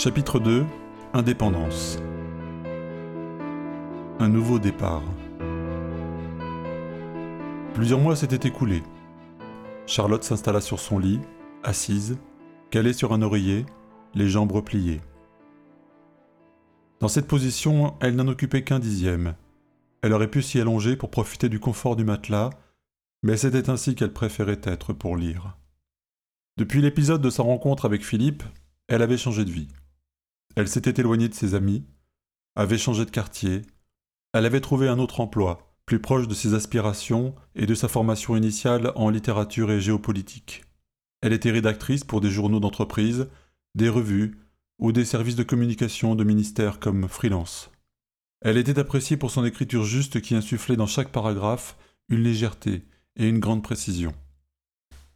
Chapitre 2 Indépendance Un nouveau départ. Plusieurs mois s'étaient écoulés. Charlotte s'installa sur son lit, assise, calée sur un oreiller, les jambes repliées. Dans cette position, elle n'en occupait qu'un dixième. Elle aurait pu s'y allonger pour profiter du confort du matelas, mais c'était ainsi qu'elle préférait être pour lire. Depuis l'épisode de sa rencontre avec Philippe, elle avait changé de vie. Elle s'était éloignée de ses amis, avait changé de quartier, elle avait trouvé un autre emploi, plus proche de ses aspirations et de sa formation initiale en littérature et géopolitique. Elle était rédactrice pour des journaux d'entreprise, des revues ou des services de communication de ministères comme freelance. Elle était appréciée pour son écriture juste qui insufflait dans chaque paragraphe une légèreté et une grande précision.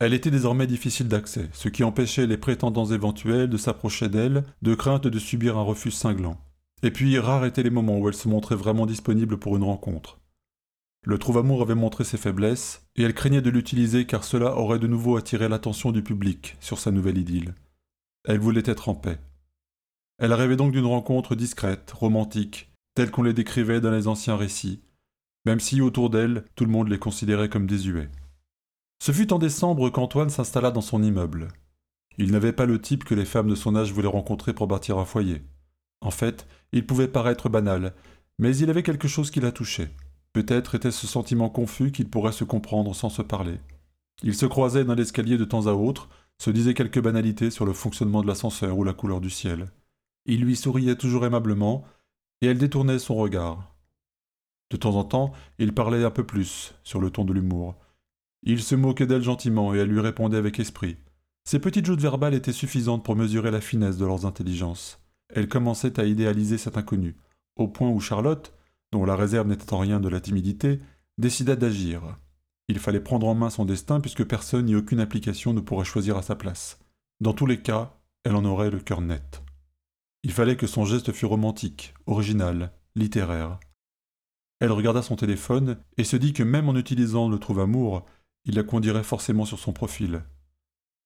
Elle était désormais difficile d'accès, ce qui empêchait les prétendants éventuels de s'approcher d'elle, de crainte de subir un refus cinglant. Et puis, rares étaient les moments où elle se montrait vraiment disponible pour une rencontre. Le trouve-amour avait montré ses faiblesses, et elle craignait de l'utiliser car cela aurait de nouveau attiré l'attention du public sur sa nouvelle idylle. Elle voulait être en paix. Elle rêvait donc d'une rencontre discrète, romantique, telle qu'on les décrivait dans les anciens récits, même si autour d'elle tout le monde les considérait comme désuets. Ce fut en décembre qu'Antoine s'installa dans son immeuble. Il n'avait pas le type que les femmes de son âge voulaient rencontrer pour bâtir un foyer. En fait, il pouvait paraître banal, mais il avait quelque chose qui la touchait. Peut-être était ce sentiment confus qu'il pourrait se comprendre sans se parler. Il se croisait dans l'escalier de temps à autre, se disait quelques banalités sur le fonctionnement de l'ascenseur ou la couleur du ciel. Il lui souriait toujours aimablement, et elle détournait son regard. De temps en temps, il parlait un peu plus, sur le ton de l'humour, il se moquait d'elle gentiment et elle lui répondait avec esprit. Ces petites joutes verbales étaient suffisantes pour mesurer la finesse de leurs intelligences. Elle commençait à idéaliser cet inconnu, au point où Charlotte, dont la réserve n'était en rien de la timidité, décida d'agir. Il fallait prendre en main son destin puisque personne ni aucune application ne pourrait choisir à sa place. Dans tous les cas, elle en aurait le cœur net. Il fallait que son geste fût romantique, original, littéraire. Elle regarda son téléphone et se dit que même en utilisant le trouve-amour, il la conduirait forcément sur son profil.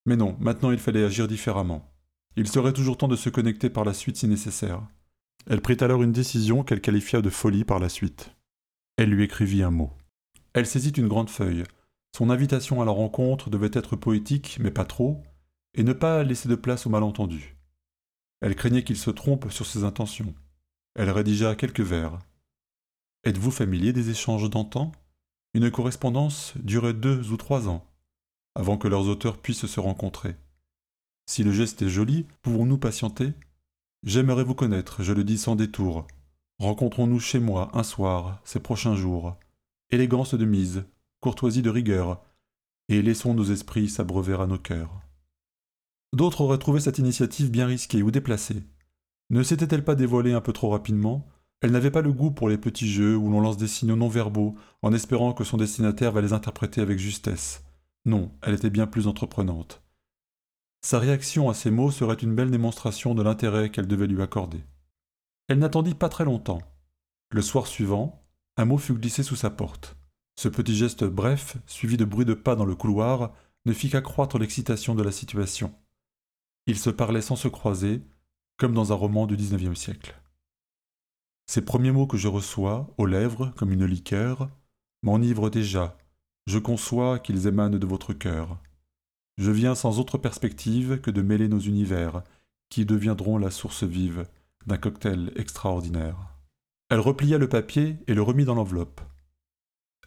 Mais non, maintenant il fallait agir différemment. Il serait toujours temps de se connecter par la suite si nécessaire. Elle prit alors une décision qu'elle qualifia de folie par la suite. Elle lui écrivit un mot. Elle saisit une grande feuille. Son invitation à la rencontre devait être poétique, mais pas trop, et ne pas laisser de place au malentendu. Elle craignait qu'il se trompe sur ses intentions. Elle rédigea quelques vers. Êtes-vous familier des échanges d'antan? Une correspondance durait deux ou trois ans, avant que leurs auteurs puissent se rencontrer. Si le geste est joli, pouvons-nous patienter? J'aimerais vous connaître, je le dis sans détour. Rencontrons-nous chez moi un soir, ces prochains jours. Élégance de mise, courtoisie de rigueur, et laissons nos esprits s'abreuver à nos cœurs. D'autres auraient trouvé cette initiative bien risquée ou déplacée. Ne s'était-elle pas dévoilée un peu trop rapidement? Elle n'avait pas le goût pour les petits jeux où l'on lance des signaux non verbaux en espérant que son destinataire va les interpréter avec justesse. Non, elle était bien plus entreprenante. Sa réaction à ces mots serait une belle démonstration de l'intérêt qu'elle devait lui accorder. Elle n'attendit pas très longtemps. Le soir suivant, un mot fut glissé sous sa porte. Ce petit geste bref, suivi de bruit de pas dans le couloir, ne fit qu'accroître l'excitation de la situation. Ils se parlaient sans se croiser, comme dans un roman du XIXe siècle. Ces premiers mots que je reçois, aux lèvres, comme une liqueur, m'enivrent déjà. Je conçois qu'ils émanent de votre cœur. Je viens sans autre perspective que de mêler nos univers, qui deviendront la source vive d'un cocktail extraordinaire. Elle replia le papier et le remit dans l'enveloppe.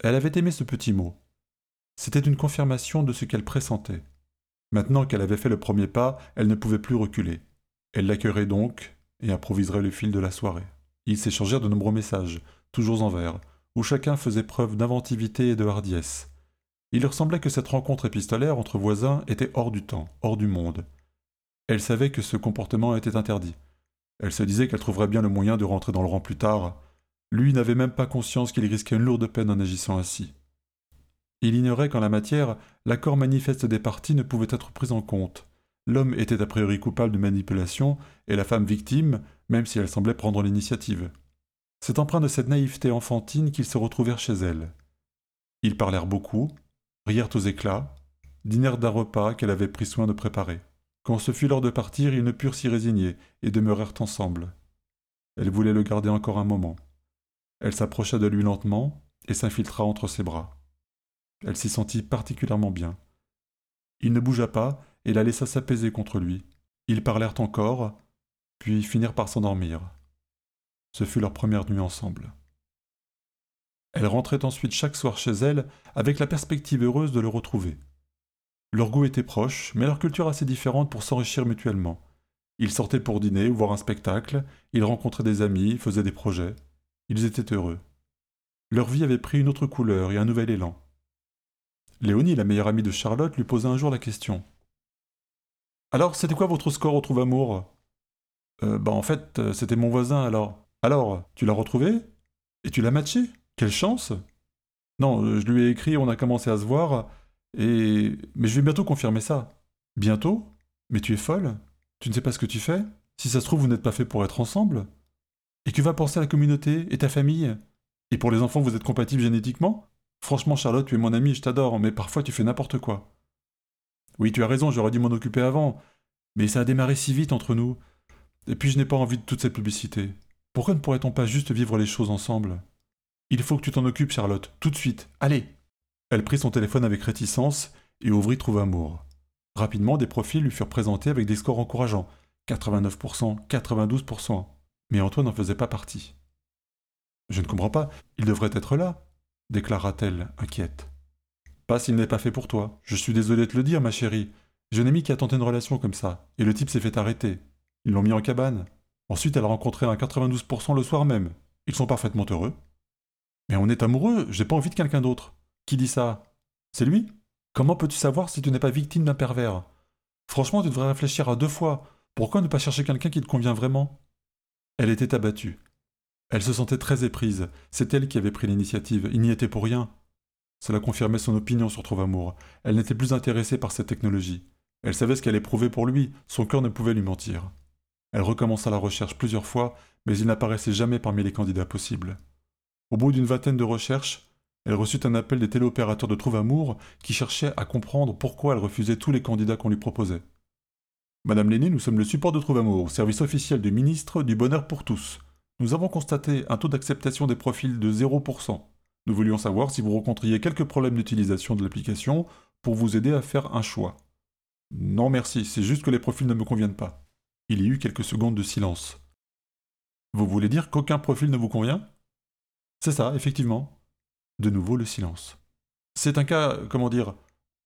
Elle avait aimé ce petit mot. C'était une confirmation de ce qu'elle pressentait. Maintenant qu'elle avait fait le premier pas, elle ne pouvait plus reculer. Elle l'accueillerait donc et improviserait le fil de la soirée. Ils s'échangèrent de nombreux messages, toujours en vers, où chacun faisait preuve d'inventivité et de hardiesse. Il leur semblait que cette rencontre épistolaire entre voisins était hors du temps, hors du monde. Elle savait que ce comportement était interdit. Elle se disait qu'elle trouverait bien le moyen de rentrer dans le rang plus tard. Lui n'avait même pas conscience qu'il risquait une lourde peine en agissant ainsi. Il ignorait qu'en la matière, l'accord manifeste des parties ne pouvait être pris en compte. L'homme était a priori coupable de manipulation et la femme victime, même si elle semblait prendre l'initiative. C'est empreint de cette naïveté enfantine qu'ils se retrouvèrent chez elle. Ils parlèrent beaucoup, rièrent aux éclats, dînèrent d'un repas qu'elle avait pris soin de préparer. Quand ce fut l'heure de partir, ils ne purent s'y résigner et demeurèrent ensemble. Elle voulait le garder encore un moment. Elle s'approcha de lui lentement et s'infiltra entre ses bras. Elle s'y sentit particulièrement bien. Il ne bougea pas et la laissa s'apaiser contre lui. Ils parlèrent encore, puis finirent par s'endormir. Ce fut leur première nuit ensemble. Elle rentrait ensuite chaque soir chez elle avec la perspective heureuse de le retrouver. Leurs goûts étaient proches, mais leur culture assez différente pour s'enrichir mutuellement. Ils sortaient pour dîner ou voir un spectacle, ils rencontraient des amis, faisaient des projets. Ils étaient heureux. Leur vie avait pris une autre couleur et un nouvel élan. Léonie, la meilleure amie de Charlotte, lui posa un jour la question. Alors, c'était quoi votre score au trouve-amour euh, Bah, en fait, euh, c'était mon voisin alors. Alors, tu l'as retrouvé? Et tu l'as matché? Quelle chance Non, euh, je lui ai écrit, on a commencé à se voir, et. Mais je vais bientôt confirmer ça. Bientôt? Mais tu es folle? Tu ne sais pas ce que tu fais? Si ça se trouve, vous n'êtes pas fait pour être ensemble Et que va penser la communauté et ta famille? Et pour les enfants, vous êtes compatibles génétiquement? Franchement, Charlotte, tu es mon amie, je t'adore, mais parfois tu fais n'importe quoi. Oui, tu as raison, j'aurais dû m'en occuper avant. Mais ça a démarré si vite entre nous. Et puis je n'ai pas envie de toute cette publicité. Pourquoi ne pourrait-on pas juste vivre les choses ensemble? Il faut que tu t'en occupes, Charlotte, tout de suite. Allez Elle prit son téléphone avec réticence et ouvrit Trouve Amour. Rapidement, des profils lui furent présentés avec des scores encourageants 89%, 92%. Mais Antoine n'en faisait pas partie. Je ne comprends pas, il devrait être là, déclara-t-elle, inquiète. Pas s'il n'est pas fait pour toi. Je suis désolé de te le dire, ma chérie. Un ami qui a tenté une relation comme ça, et le type s'est fait arrêter. Ils l'ont mis en cabane. Ensuite, elle a rencontré un 92% le soir même. Ils sont parfaitement heureux. Mais on est amoureux, j'ai pas envie de quelqu'un d'autre. Qui dit ça? C'est lui? Comment peux-tu savoir si tu n'es pas victime d'un pervers? Franchement, tu devrais réfléchir à deux fois. Pourquoi ne pas chercher quelqu'un qui te convient vraiment? Elle était abattue. Elle se sentait très éprise. C'est elle qui avait pris l'initiative. Il n'y était pour rien. Cela confirmait son opinion sur Trouve Amour. Elle n'était plus intéressée par cette technologie. Elle savait ce qu'elle éprouvait pour lui. Son cœur ne pouvait lui mentir. Elle recommença la recherche plusieurs fois, mais il n'apparaissait jamais parmi les candidats possibles. Au bout d'une vingtaine de recherches, elle reçut un appel des téléopérateurs de Trouve Amour qui cherchaient à comprendre pourquoi elle refusait tous les candidats qu'on lui proposait. Madame Lenné, nous sommes le support de Trouve Amour, service officiel du ministre du Bonheur pour tous. Nous avons constaté un taux d'acceptation des profils de 0%. Nous voulions savoir si vous rencontriez quelques problèmes d'utilisation de l'application pour vous aider à faire un choix. Non merci, c'est juste que les profils ne me conviennent pas. Il y eut quelques secondes de silence. Vous voulez dire qu'aucun profil ne vous convient? C'est ça, effectivement. De nouveau le silence. C'est un cas, comment dire,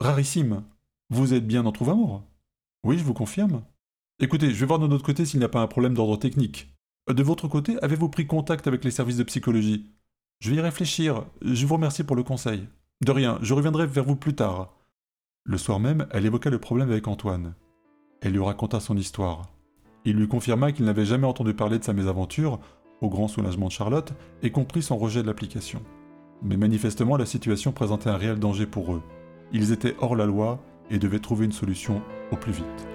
rarissime. Vous êtes bien en trouve amour? Oui, je vous confirme. Écoutez, je vais voir de notre côté s'il n'y a pas un problème d'ordre technique. De votre côté, avez-vous pris contact avec les services de psychologie? Je vais y réfléchir. Je vous remercie pour le conseil. De rien, je reviendrai vers vous plus tard. Le soir même, elle évoqua le problème avec Antoine. Elle lui raconta son histoire. Il lui confirma qu'il n'avait jamais entendu parler de sa mésaventure, au grand soulagement de Charlotte, et comprit son rejet de l'application. Mais manifestement, la situation présentait un réel danger pour eux. Ils étaient hors la loi et devaient trouver une solution au plus vite.